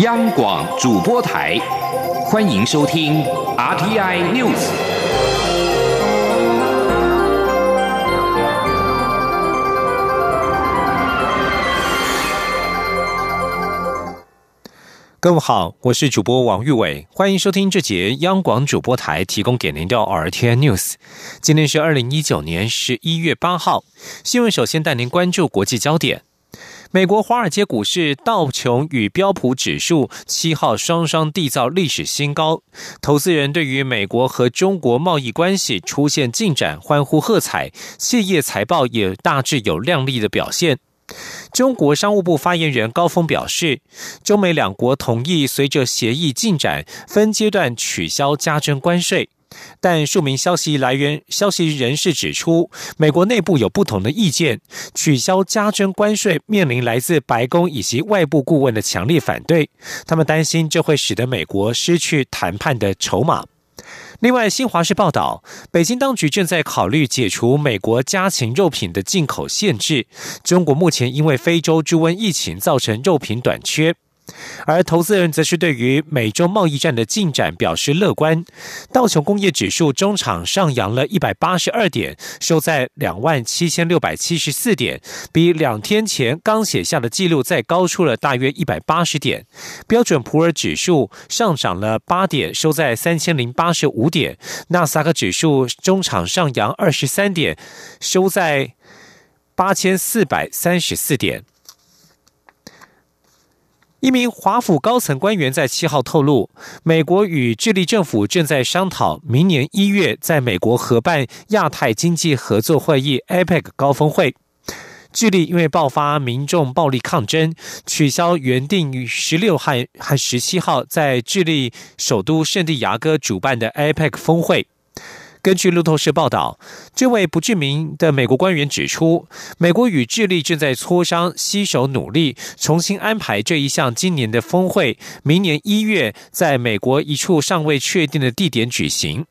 央广主播台，欢迎收听 RTI News。各位好，我是主播王玉伟，欢迎收听这节央广主播台提供给您的 RTI News。今天是二零一九年十一月八号，新闻首先带您关注国际焦点。美国华尔街股市道琼与标普指数七号双双缔造历史新高，投资人对于美国和中国贸易关系出现进展欢呼喝彩，企业财报也大致有亮丽的表现。中国商务部发言人高峰表示，中美两国同意随着协议进展，分阶段取消加征关税。但数名消息来源、消息人士指出，美国内部有不同的意见，取消加征关税面临来自白宫以及外部顾问的强烈反对。他们担心这会使得美国失去谈判的筹码。另外，新华社报道，北京当局正在考虑解除美国家禽肉品的进口限制。中国目前因为非洲猪瘟疫情造成肉品短缺。而投资人则是对于美洲贸易战的进展表示乐观。道琼工业指数中场上扬了一百八十二点，收在两万七千六百七十四点，比两天前刚写下的记录再高出了大约一百八十点。标准普尔指数上涨了八点，收在三千零八十五点。纳斯达克指数中场上扬二十三点，收在八千四百三十四点。一名华府高层官员在七号透露，美国与智利政府正在商讨明年一月在美国合办亚太经济合作会议 （APEC） 高峰会。智利因为爆发民众暴力抗争，取消原定于十六号和十七号在智利首都圣地亚哥主办的 APEC 峰会。根据路透社报道，这位不知名的美国官员指出，美国与智利正在磋商，携手努力重新安排这一项今年的峰会，明年一月在美国一处尚未确定的地点举行。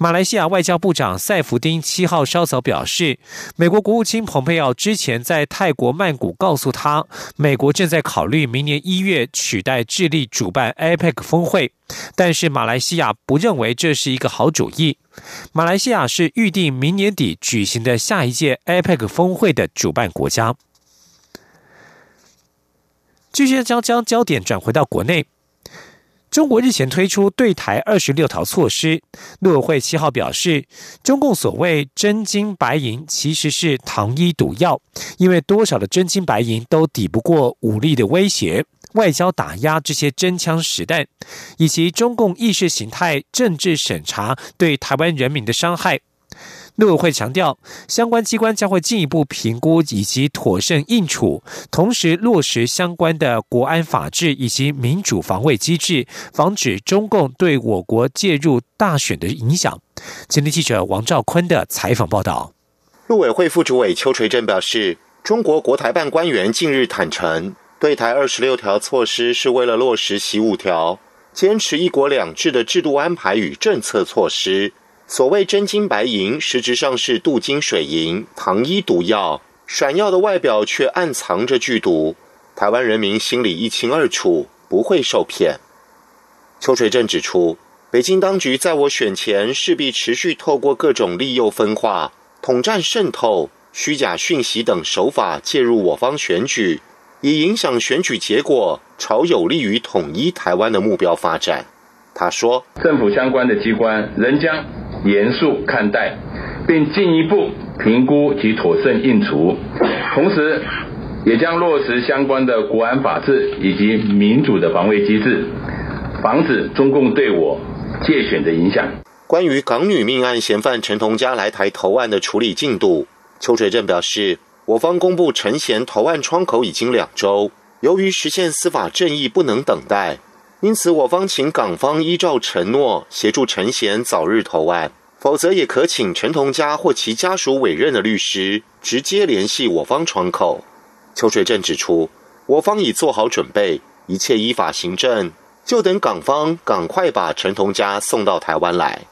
马来西亚外交部长塞弗丁七号稍早表示，美国国务卿蓬佩奥之前在泰国曼谷告诉他，美国正在考虑明年一月取代智利主办 APEC 峰会，但是马来西亚不认为这是一个好主意。马来西亚是预定明年底举行的下一届 APEC 峰会的主办国家。继续将将焦点转回到国内。中国日前推出对台二十六条措施，陆委会七号表示，中共所谓真金白银其实是糖衣毒药，因为多少的真金白银都抵不过武力的威胁、外交打压这些真枪实弹，以及中共意识形态政治审查对台湾人民的伤害。陆委会强调，相关机关将会进一步评估以及妥善应处，同时落实相关的国安法治以及民主防卫机制，防止中共对我国介入大选的影响。今天记者王兆坤的采访报道。陆委会副主委邱垂正表示，中国国台办官员近日坦诚，对台二十六条措施是为了落实习五条，坚持一国两制的制度安排与政策措施。所谓真金白银，实质上是镀金水银，糖衣毒药，闪耀的外表却暗藏着剧毒。台湾人民心里一清二楚，不会受骗。邱垂正指出，北京当局在我选前势必持续透过各种利诱分化、统战渗透、虚假讯息等手法介入我方选举，以影响选举结果，朝有利于统一台湾的目标发展。他说，政府相关的机关仍将。严肃看待，并进一步评估及妥善应处，同时也将落实相关的国安法治以及民主的防卫机制，防止中共对我借选的影响。关于港女命案嫌犯陈同佳来台投案的处理进度，邱垂正表示，我方公布陈嫌投案窗口已经两周，由于实现司法正义不能等待。因此，我方请港方依照承诺协助陈贤早日投案，否则也可请陈同佳或其家属委任的律师直接联系我方窗口。邱水正指出，我方已做好准备，一切依法行政，就等港方赶快把陈同佳送到台湾来。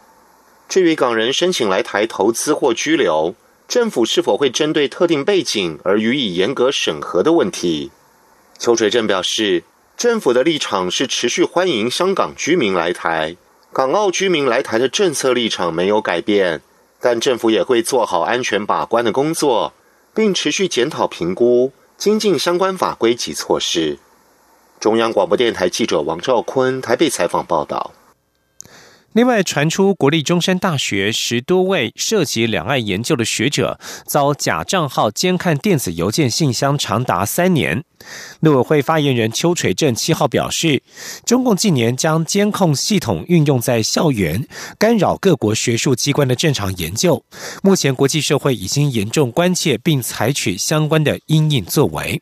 至于港人申请来台投资或居留，政府是否会针对特定背景而予以严格审核的问题，邱水正表示。政府的立场是持续欢迎香港居民来台，港澳居民来台的政策立场没有改变，但政府也会做好安全把关的工作，并持续检讨评估，精进相关法规及措施。中央广播电台记者王兆坤台北采访报道。另外传出，国立中山大学十多位涉及两岸研究的学者遭假账号监看电子邮件信箱长达三年。陆委会发言人邱垂正七号表示，中共近年将监控系统运用在校园，干扰各国学术机关的正常研究。目前国际社会已经严重关切，并采取相关的应应作为。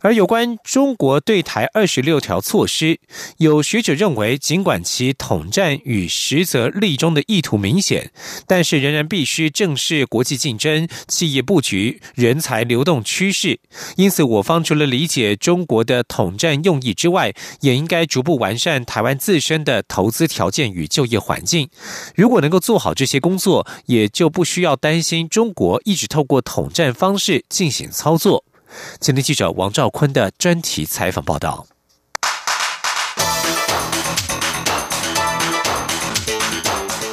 而有关中国对台二十六条措施，有学者认为，尽管其统战与实则立中的意图明显，但是仍然必须正视国际竞争、企业布局、人才流动趋势。因此，我方除了理解中国的统战用意之外，也应该逐步完善台湾自身的投资条件与就业环境。如果能够做好这些工作，也就不需要担心中国一直透过统战方式进行操作。今天记者王兆坤的专题采访报道。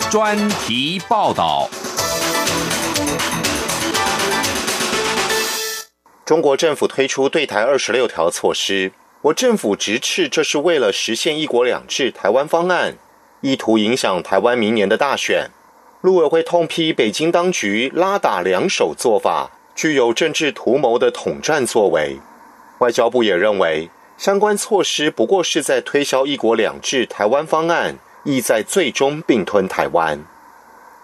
专题报道。中国政府推出对台二十六条措施，我政府直斥这是为了实现一国两制台湾方案，意图影响台湾明年的大选。陆委会痛批北京当局拉打两手做法。具有政治图谋的统战作为，外交部也认为相关措施不过是在推销“一国两制”台湾方案，意在最终并吞台湾。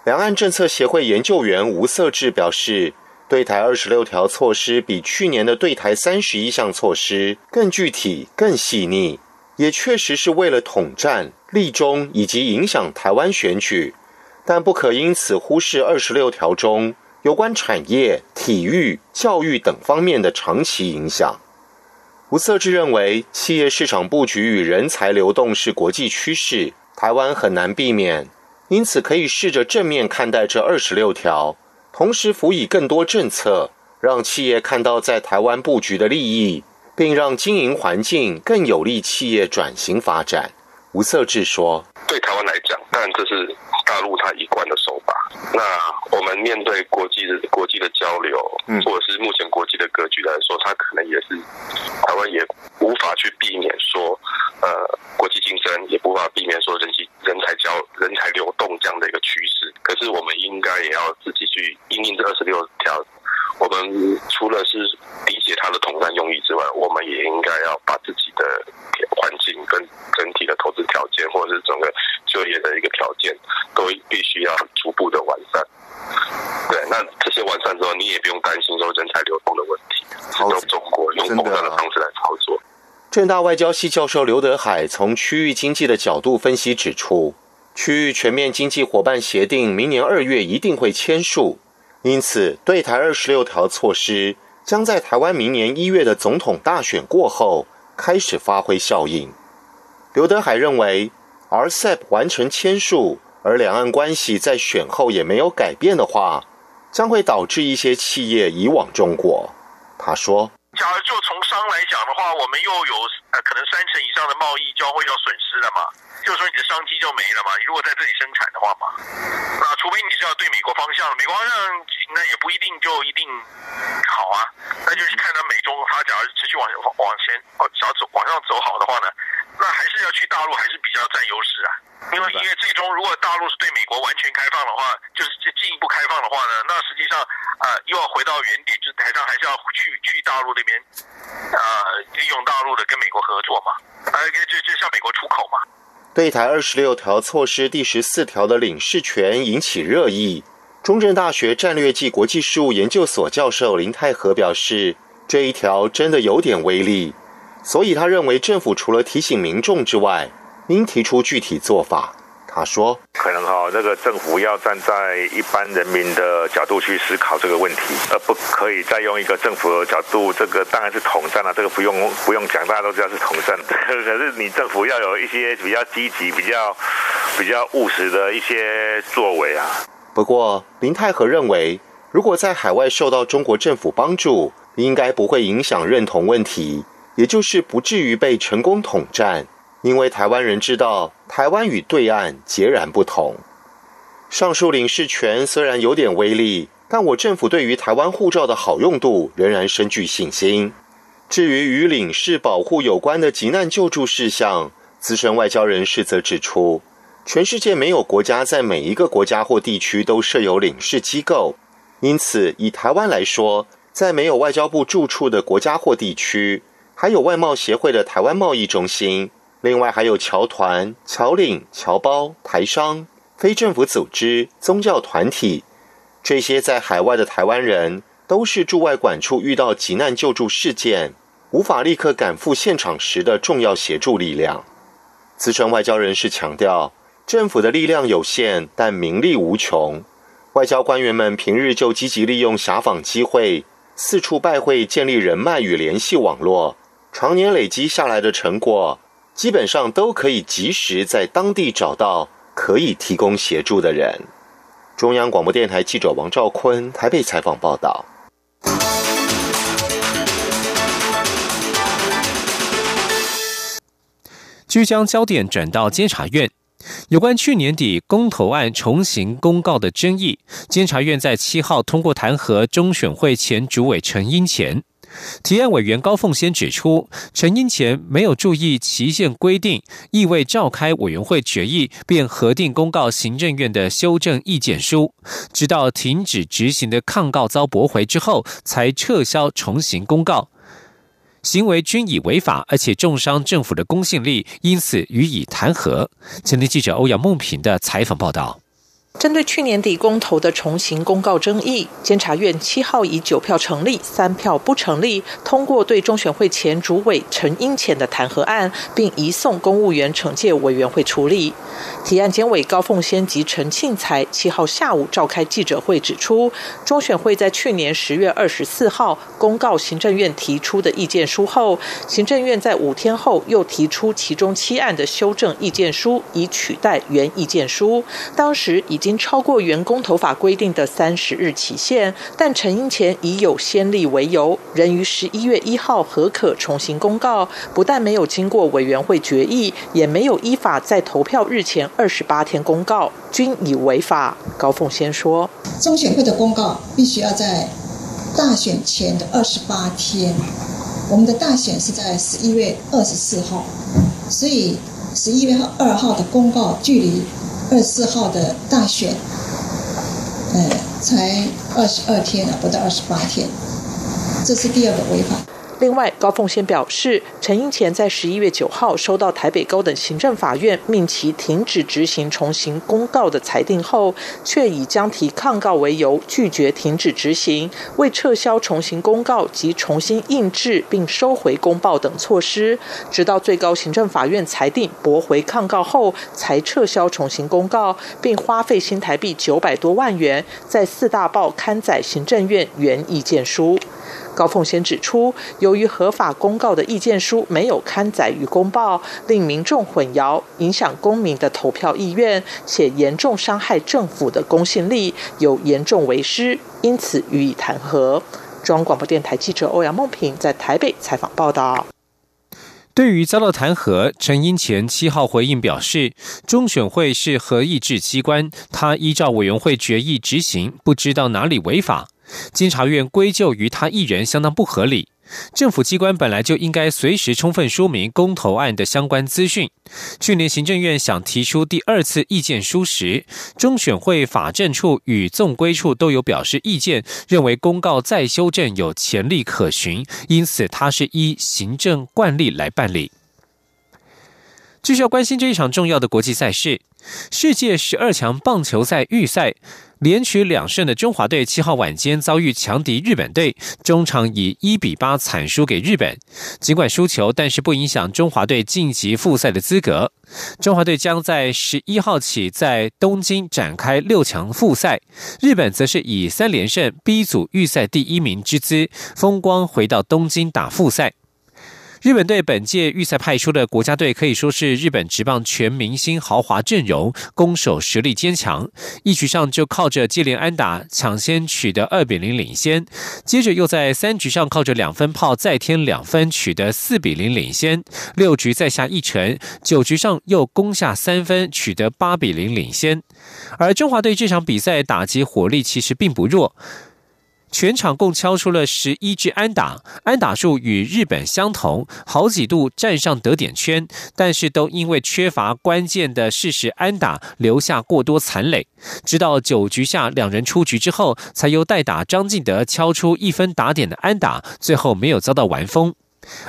两岸政策协会研究员吴色志表示，对台二十六条措施比去年的对台三十一项措施更具体、更细腻，也确实是为了统战、立中以及影响台湾选举，但不可因此忽视二十六条中。有关产业、体育、教育等方面的长期影响，吴色志认为，企业市场布局与人才流动是国际趋势，台湾很难避免，因此可以试着正面看待这二十六条，同时辅以更多政策，让企业看到在台湾布局的利益，并让经营环境更有利企业转型发展。吴色志说：“对台湾来讲，当然这是。”大陆它一贯的手法，那我们面对国际的国际的交流，嗯，或者是目前国际的格局来说，它可能也是台湾也无法去避免说，呃，国际竞争也无法避免说人际人才交人才流动这样的一个趋势。可是我们应该也要自己去应应这二十六条。我们除了是理解它的统战用意之外，我们也应该要把自己的环境跟整体的投资条件，或者是整个就业的一个条件，都必须要逐步的完善。对，那这些完善之后，你也不用担心说人才流动的问题。由中国用统战的方式来操作。正大外交系教授刘德海从区域经济的角度分析指出，区域全面经济伙伴协定明年二月一定会签署。因此，对台二十六条措施将在台湾明年一月的总统大选过后开始发挥效应。刘德海认为，RCEP 完成签署，而两岸关系在选后也没有改变的话，将会导致一些企业移往中国。他说：“假如就从来讲的话，我们又有呃可能三成以上的贸易交汇要损失了嘛。”就是说你的商机就没了嘛？你如果在这里生产的话嘛，那除非你是要对美国方向，美国方向那也不一定就一定好啊。那就是看到美中他假如持续往往前哦，想要走往上走好的话呢，那还是要去大陆还是比较占优势啊。因为因为最终如果大陆是对美国完全开放的话，就是进一步开放的话呢，那实际上啊又要回到原点，就是台上还是要去去大陆那边啊，利用大陆的跟美国合作嘛，啊就就向美国出口嘛。对台二十六条措施第十四条的领事权引起热议。中正大学战略暨国际事务研究所教授林泰和表示，这一条真的有点威力，所以他认为政府除了提醒民众之外，应提出具体做法。他说：“可能哈，这个政府要站在一般人民的角度去思考这个问题，而不可以再用一个政府的角度。这个当然是统战了，这个不用不用讲，大家都知道是统战。可是你政府要有一些比较积极、比较比较务实的一些作为啊。不过林泰和认为，如果在海外受到中国政府帮助，应该不会影响认同问题，也就是不至于被成功统战，因为台湾人知道台湾与对岸截然不同。上述领事权虽然有点威力，但我政府对于台湾护照的好用度仍然深具信心。至于与领事保护有关的急难救助事项，资深外交人士则指出，全世界没有国家在每一个国家或地区都设有领事机构，因此以台湾来说，在没有外交部驻处的国家或地区。还有外贸协会的台湾贸易中心，另外还有侨团、侨领、侨胞、台商、非政府组织、宗教团体，这些在海外的台湾人都是驻外管处遇到急难救助事件无法立刻赶赴现场时的重要协助力量。资深外交人士强调，政府的力量有限，但名利无穷。外交官员们平日就积极利用辖访机会，四处拜会，建立人脉与联系网络。常年累积下来的成果，基本上都可以及时在当地找到可以提供协助的人。中央广播电台记者王兆坤台北采访报道。据将焦点转到监察院，有关去年底公投案重行公告的争议，监察院在七号通过弹劾中选会前主委陈英前。提案委员高凤仙指出，陈英前没有注意期限规定，意味召开委员会决议便核定公告行政院的修正意见书，直到停止执行的抗告遭驳回之后，才撤销重行公告，行为均已违法，而且重伤政府的公信力，因此予以弹劾。前天记者欧阳梦平的采访报道。针对去年底公投的重行公告争议，监察院七号以九票成立、三票不成立，通过对中选会前主委陈英前的弹劾案，并移送公务员惩戒委员会处理。提案监委高凤仙及陈庆才七号下午召开记者会，指出中选会在去年十月二十四号公告行政院提出的意见书后，行政院在五天后又提出其中七案的修正意见书，以取代原意见书。当时已已经超过原公投法规定的三十日期限，但陈英前已有先例为由，仍于十一月一号核可重新公告，不但没有经过委员会决议，也没有依法在投票日前。二十八天公告均已违法。高凤先说，中选会的公告必须要在大选前的二十八天。我们的大选是在十一月二十四号，所以十一月二号的公告距离二十四号的大选，呃，才二十二天啊，不到二十八天。这是第二个违法。另外，高凤仙表示，陈英前在十一月九号收到台北高等行政法院命其停止执行重行公告的裁定后，却以将提抗告为由拒绝停止执行，未撤销重行公告及重新印制并收回公报等措施，直到最高行政法院裁定驳回抗告后，才撤销重行公告，并花费新台币九百多万元在四大报刊载行政院原意见书。高凤仙指出，由于合法公告的意见书没有刊载于公报，令民众混淆，影响公民的投票意愿，且严重伤害政府的公信力，有严重违失，因此予以弹劾。中央广播电台记者欧阳梦平在台北采访报道。对于遭到弹劾，陈英前七号回应表示，中选会是合议制机关，他依照委员会决议执行，不知道哪里违法。监察院归咎于他一人，相当不合理。政府机关本来就应该随时充分说明公投案的相关资讯。去年行政院想提出第二次意见书时，中选会法政处与纵规处都有表示意见，认为公告再修正有潜力可循，因此它是依行政惯例来办理。继续要关心这一场重要的国际赛事——世界十二强棒球赛预赛。连取两胜的中华队七号晚间遭遇强敌日本队，中场以一比八惨输给日本。尽管输球，但是不影响中华队晋级复赛的资格。中华队将在十一号起在东京展开六强复赛，日本则是以三连胜 B 组预赛第一名之姿风光回到东京打复赛。日本队本届预赛派出的国家队可以说是日本职棒全明星豪华阵容，攻守实力坚强。一局上就靠着接连安打抢先取得二比零领先，接着又在三局上靠着两分炮再添两分取得四比零领先，六局再下一城，九局上又攻下三分取得八比零领先。而中华队这场比赛打击火力其实并不弱。全场共敲出了十一支安打，安打数与日本相同，好几度站上得点圈，但是都因为缺乏关键的事实安打，留下过多残垒。直到九局下两人出局之后，才由代打张进德敲出一分打点的安打，最后没有遭到完封。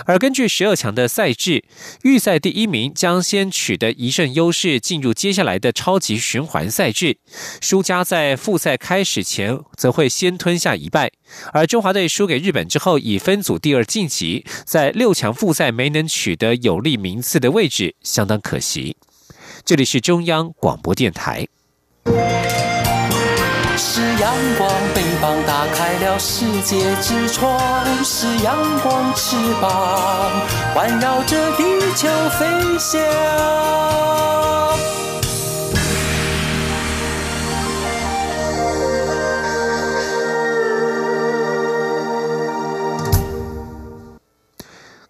而根据十二强的赛制，预赛第一名将先取得一胜优势，进入接下来的超级循环赛制。输家在复赛开始前则会先吞下一败。而中华队输给日本之后，以分组第二晋级，在六强复赛没能取得有利名次的位置，相当可惜。这里是中央广播电台。阳光，翅膀打开了世界之窗；是阳光，翅膀环绕着地球飞翔。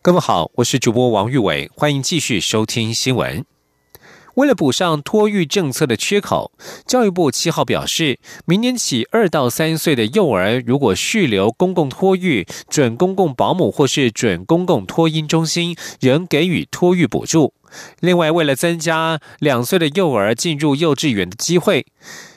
各位好，我是主播王玉伟，欢迎继续收听新闻。为了补上托育政策的缺口，教育部七号表示，明年起二到三岁的幼儿如果续留公共托育、准公共保姆或是准公共托婴中心，仍给予托育补助。另外，为了增加两岁的幼儿进入幼稚园的机会。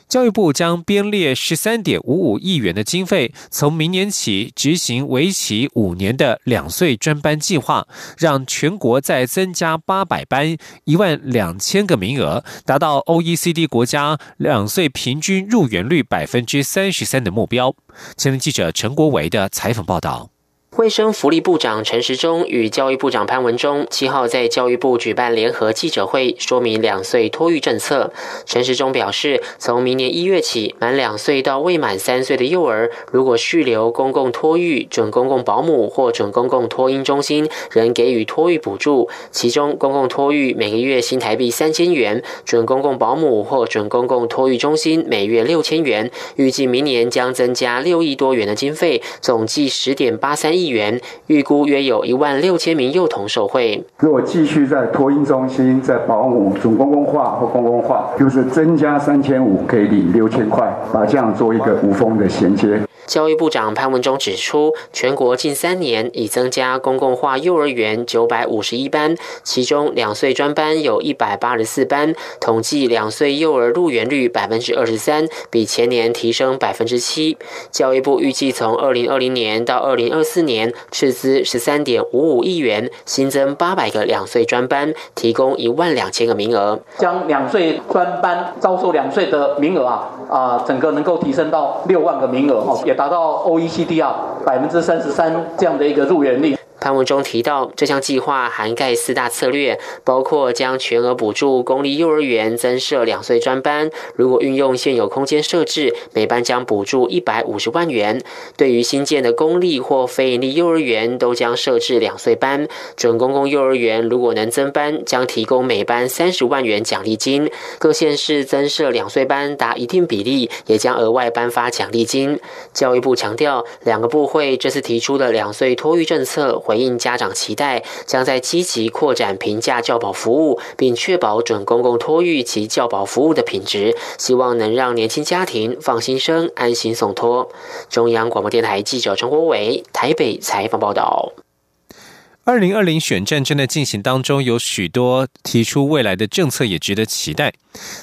教育部将编列十三点五五亿元的经费，从明年起执行为期五年的两岁专班计划，让全国再增加八百班，一万两千个名额，达到 OECD 国家两岁平均入园率百分之三十三的目标。前天记者陈国维的采访报道。卫生福利部长陈时中与教育部长潘文忠七号在教育部举办联合记者会，说明两岁托育政策。陈时中表示，从明年一月起，满两岁到未满三岁的幼儿，如果续留公共托育、准公共保姆或准公共托婴中心，仍给予托育补助。其中，公共托育每个月新台币三千元，准公共保姆或准公共托育中心每月六千元。预计明年将增加六亿多元的经费，总计十点八三亿。元预估约有一万六千名幼童受惠。如果继续在托婴中心、在保姆准公共化或公共化，就是增加三千五，可以领六千块，把这样做一个无缝的衔接。教育部长潘文忠指出，全国近三年已增加公共化幼儿园九百五十一班，其中两岁专班有一百八十四班，统计两岁幼儿入园率百分之二十三，比前年提升百分之七。教育部预计从二零二零年到二零二四年，斥资十三点五五亿元，新增八百个两岁专班，提供一万两千个名额，将两岁专班招收两岁的名额啊啊，整个能够提升到六万个名额哦，也。达到 OECD 啊百分之三十三这样的一个入园率。潘文中提到，这项计划涵盖四大策略，包括将全额补助公立幼儿园增设两岁专班，如果运用现有空间设置，每班将补助一百五十万元；对于新建的公立或非营利幼儿园，都将设置两岁班。准公共幼儿园如果能增班，将提供每班三十万元奖励金。各县市增设两岁班达一定比例，也将额外颁发奖励金。教育部强调，两个部会这次提出的两岁托育政策。回应家长期待，将在积极扩展平价教保服务，并确保准公共托育及教保服务的品质，希望能让年轻家庭放心生、安心送托。中央广播电台记者陈国伟台北采访报道。二零二零选战正在进行当中，有许多提出未来的政策也值得期待。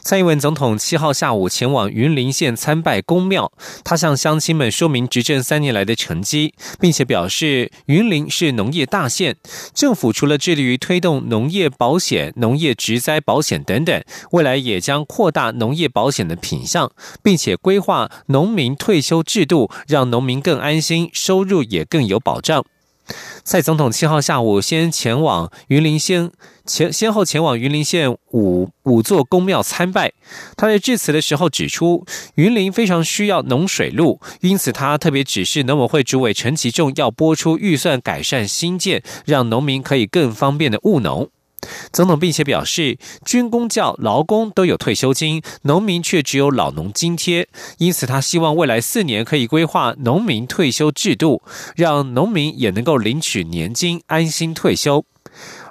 蔡英文总统七号下午前往云林县参拜公庙，他向乡亲们说明执政三年来的成绩，并且表示云林是农业大县，政府除了致力于推动农业保险、农业植灾保险等等，未来也将扩大农业保险的品项，并且规划农民退休制度，让农民更安心，收入也更有保障。蔡总统七号下午先前往云林县，前先后前往云林县五五座公庙参拜。他在致辞的时候指出，云林非常需要农水路，因此他特别指示农委会主委陈其重要拨出预算改善新建，让农民可以更方便的务农。总统并且表示，军工教劳工都有退休金，农民却只有老农津贴，因此他希望未来四年可以规划农民退休制度，让农民也能够领取年金，安心退休。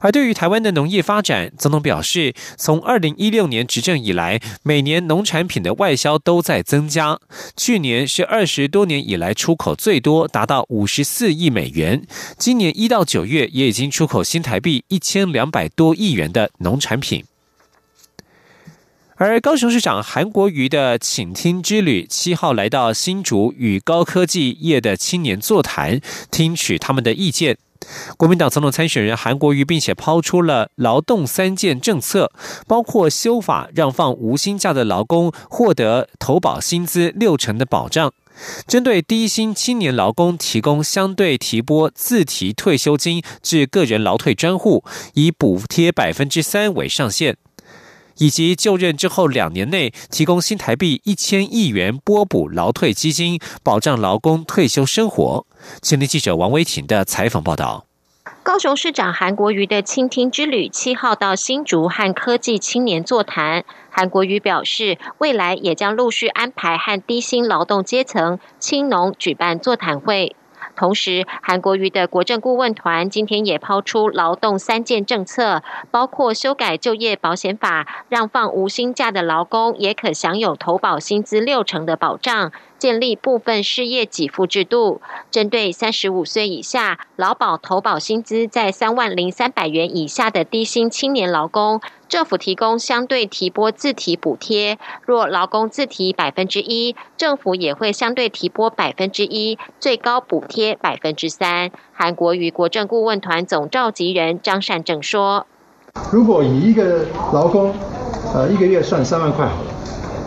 而对于台湾的农业发展，总统表示，从二零一六年执政以来，每年农产品的外销都在增加。去年是二十多年以来出口最多，达到五十四亿美元。今年一到九月也已经出口新台币一千两百多亿元的农产品。而高雄市长韩国瑜的请听之旅，七号来到新竹，与高科技业的青年座谈，听取他们的意见。国民党总统参选人韩国瑜，并且抛出了劳动三件政策，包括修法让放无薪假的劳工获得投保薪资六成的保障，针对低薪青年劳工提供相对提拨自提退休金至个人劳退专户，以补贴百分之三为上限，以及就任之后两年内提供新台币一千亿元拨补劳退基金，保障劳工退休生活。青年记者王威婷的采访报道：高雄市长韩国瑜的倾听之旅，七号到新竹和科技青年座谈。韩国瑜表示，未来也将陆续安排和低薪劳动阶层、青农举办座谈会。同时，韩国瑜的国政顾问团今天也抛出劳动三件政策，包括修改就业保险法，让放无薪假的劳工也可享有投保薪资六成的保障。建立部分失业给付制度，针对三十五岁以下劳保投保薪资在三万零三百元以下的低薪青年劳工，政府提供相对提拨自提补贴。若劳工自提百分之一，政府也会相对提拨百分之一，最高补贴百分之三。韩国与国政顾问团总召集人张善政说：“如果以一个劳工，呃，一个月算三万块好了。”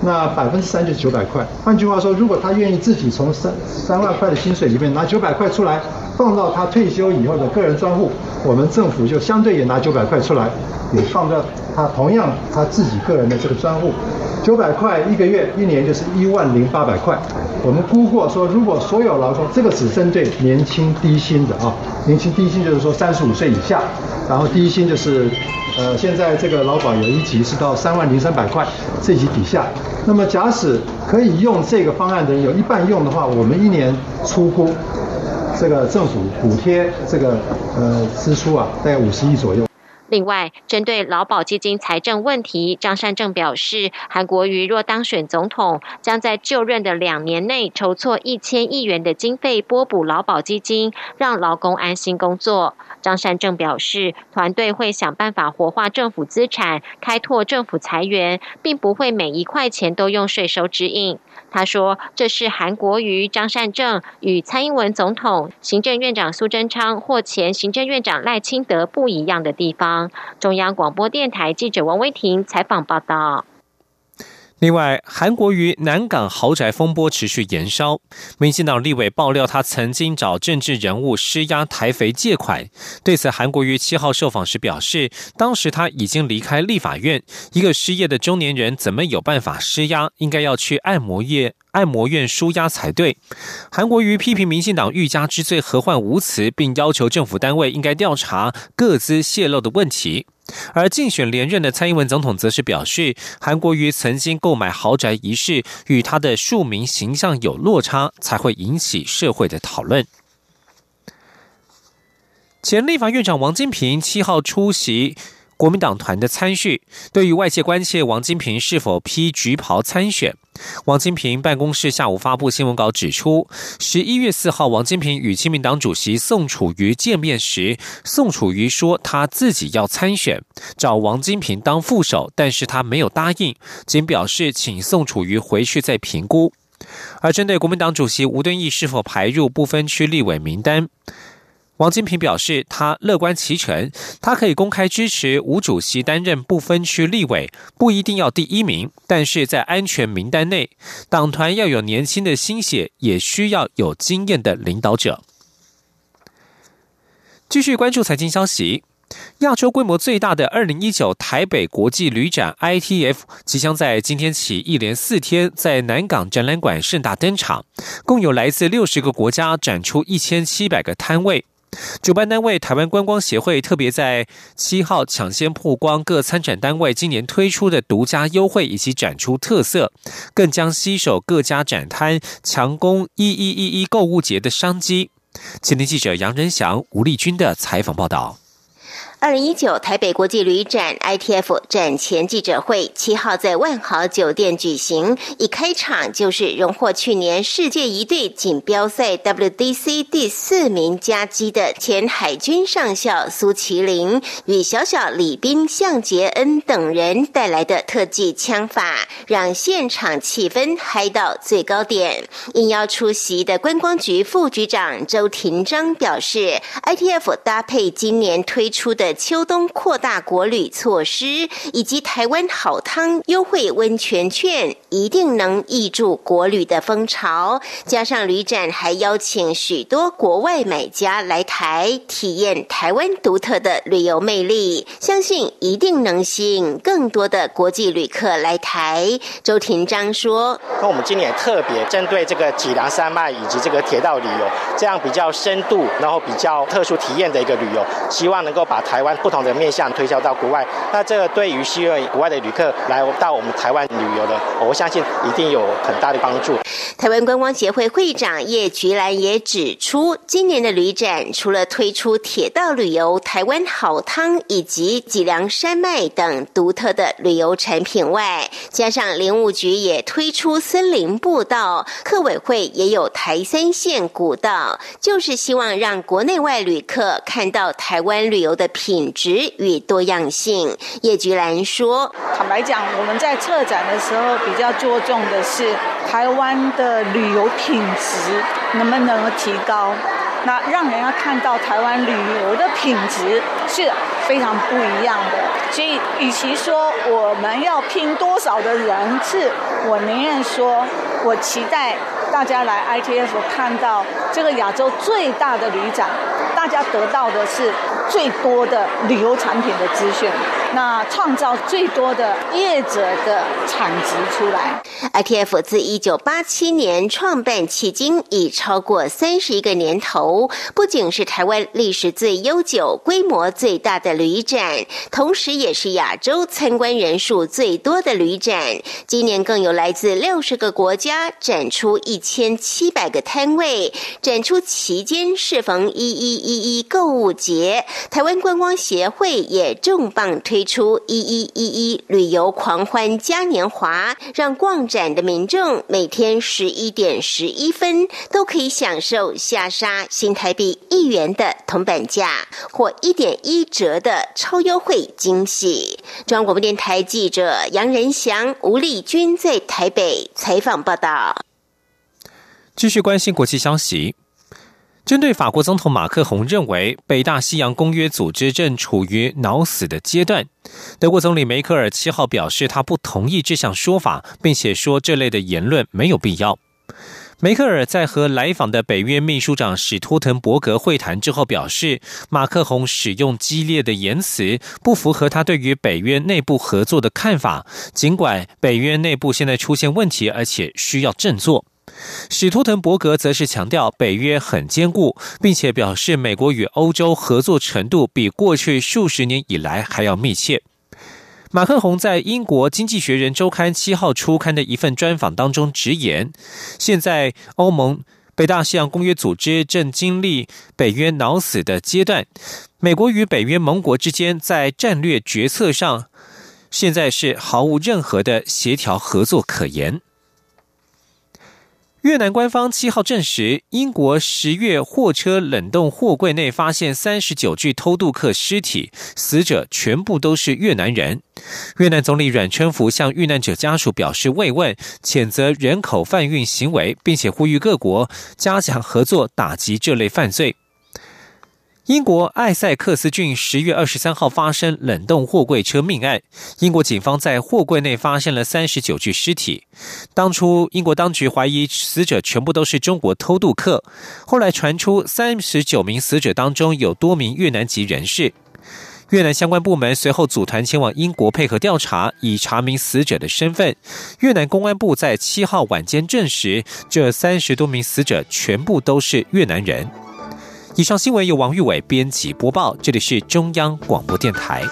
那百分之三就是九百块。换句话说，如果他愿意自己从三三万块的薪水里面拿九百块出来，放到他退休以后的个人专户，我们政府就相对也拿九百块出来，也放到他同样他自己个人的这个专户。九百块一个月，一年就是一万零八百块。我们估过说，如果所有劳工，这个只针对年轻低薪的啊，年轻低薪就是说三十五岁以下，然后低薪就是。呃，现在这个劳保有一级是到三万零三百块，这级底下。那么假使可以用这个方案的有一半用的话，我们一年出估这个政补贴这个呃支出啊，大概五十亿左右。另外，针对劳保基金财政问题，张善政表示，韩国瑜若当选总统，将在就任的两年内筹措一千亿元的经费拨补劳保基金，让劳工安心工作。张善政表示，团队会想办法活化政府资产，开拓政府财源，并不会每一块钱都用税收指引。他说：“这是韩国瑜、张善政与蔡英文总统、行政院长苏贞昌或前行政院长赖清德不一样的地方。”中央广播电台记者王威婷采访报道。另外，韩国瑜南港豪宅风波持续延烧，民进党立委爆料他曾经找政治人物施压台肥借款。对此，韩国瑜七号受访时表示，当时他已经离开立法院，一个失业的中年人怎么有办法施压？应该要去按摩业。按摩院舒压才对。韩国瑜批评民进党欲加之罪，何患无辞，并要求政府单位应该调查各自泄露的问题。而竞选连任的蔡英文总统则是表示，韩国瑜曾经购买豪宅一事与他的庶民形象有落差，才会引起社会的讨论。前立法院长王金平七号出席。国民党团的参叙，对于外界关切王金平是否披橘袍参选，王金平办公室下午发布新闻稿指出，十一月四号，王金平与亲民党主席宋楚瑜见面时，宋楚瑜说他自己要参选，找王金平当副手，但是他没有答应，仅表示请宋楚瑜回去再评估。而针对国民党主席吴敦义是否排入不分区立委名单。王金平表示，他乐观其成，他可以公开支持吴主席担任不分区立委，不一定要第一名，但是在安全名单内，党团要有年轻的心血，也需要有经验的领导者。继续关注财经消息。亚洲规模最大的二零一九台北国际旅展 ITF 即将在今天起一连四天在南港展览馆盛大登场，共有来自六十个国家展出一千七百个摊位。主办单位台湾观光协会特别在七号抢先曝光各参展单位今年推出的独家优惠以及展出特色，更将吸手各家展摊，强攻一一一一购物节的商机。前天记者杨仁祥、吴丽君的采访报道。二零一九台北国际旅展 ITF 展前记者会七号在万豪酒店举行，一开场就是荣获去年世界一队锦标赛 WDC 第四名佳绩的前海军上校苏麒麟与小小李斌、向杰恩等人带来的特技枪法，让现场气氛嗨到最高点。应邀出席的观光局副局长周廷章表示，ITF 搭配今年推出的。秋冬扩大国旅措施，以及台湾好汤优惠温泉券，一定能挹注国旅的风潮。加上旅展还邀请许多国外买家来台体验台湾独特的旅游魅力，相信一定能吸引更多的国际旅客来台。周廷章说：“那我们今年特别针对这个脊梁山脉以及这个铁道旅游，这样比较深度，然后比较特殊体验的一个旅游，希望能够把台。”湾不同的面向推销到国外，那这个对于希望国外的旅客来到我们台湾旅游的，我想相信一定有很大的帮助。台湾观光协会会长叶菊兰也指出，今年的旅展除了推出铁道旅游、台湾好汤以及脊梁山脉等独特的旅游产品外，加上林务局也推出森林步道，客委会也有台三线古道，就是希望让国内外旅客看到台湾旅游的。品质与多样性，叶菊兰说：“坦白讲，我们在策展的时候比较要着重的是台湾的旅游品质能不能提高，那让人要看到台湾旅游的品质是非常不一样的。所以，与其说我们要拼多少的人次，我宁愿说，我期待大家来 ITF 看到这个亚洲最大的旅展，大家得到的是。”最多的旅游产品的资讯，那创造最多的业者的产值出来。ITF 自一九八七年创办迄今，已超过三十一个年头，不仅是台湾历史最悠久、规模最大的旅展，同时也是亚洲参观人数最多的旅展。今年更有来自六十个国家展出一千七百个摊位，展出期间适逢一一一一购物节。台湾观光协会也重磅推出“一一一一旅游狂欢嘉年华”，让逛展的民众每天十一点十一分都可以享受下杀新台币一元的铜板价或一点一折的的超优惠惊喜。中央广播电台记者杨仁祥、吴丽君在台北采访报道。继续关心国际消息。针对法国总统马克宏认为北大西洋公约组织正处于脑死的阶段，德国总理梅克尔七号表示他不同意这项说法，并且说这类的言论没有必要。梅克尔在和来访的北约秘书长史托滕伯格会谈之后表示，马克宏使用激烈的言辞不符合他对于北约内部合作的看法，尽管北约内部现在出现问题，而且需要振作。史托滕伯格则是强调北约很坚固，并且表示美国与欧洲合作程度比过去数十年以来还要密切。马克宏在英国《经济学人》周刊七号初刊的一份专访当中直言，现在欧盟、北大西洋公约组织正经历北约脑死的阶段，美国与北约盟国之间在战略决策上，现在是毫无任何的协调合作可言。越南官方七号证实，英国十月货车冷冻货柜内发现三十九具偷渡客尸体，死者全部都是越南人。越南总理阮春福向遇难者家属表示慰问，谴责人口贩运行为，并且呼吁各国加强合作，打击这类犯罪。英国艾塞克斯郡十月二十三号发生冷冻货柜车命案，英国警方在货柜内发现了三十九具尸体。当初英国当局怀疑死者全部都是中国偷渡客，后来传出三十九名死者当中有多名越南籍人士。越南相关部门随后组团前往英国配合调查，以查明死者的身份。越南公安部在七号晚间证实，这三十多名死者全部都是越南人。以上新闻由王玉伟编辑播报，这里是中央广播电台。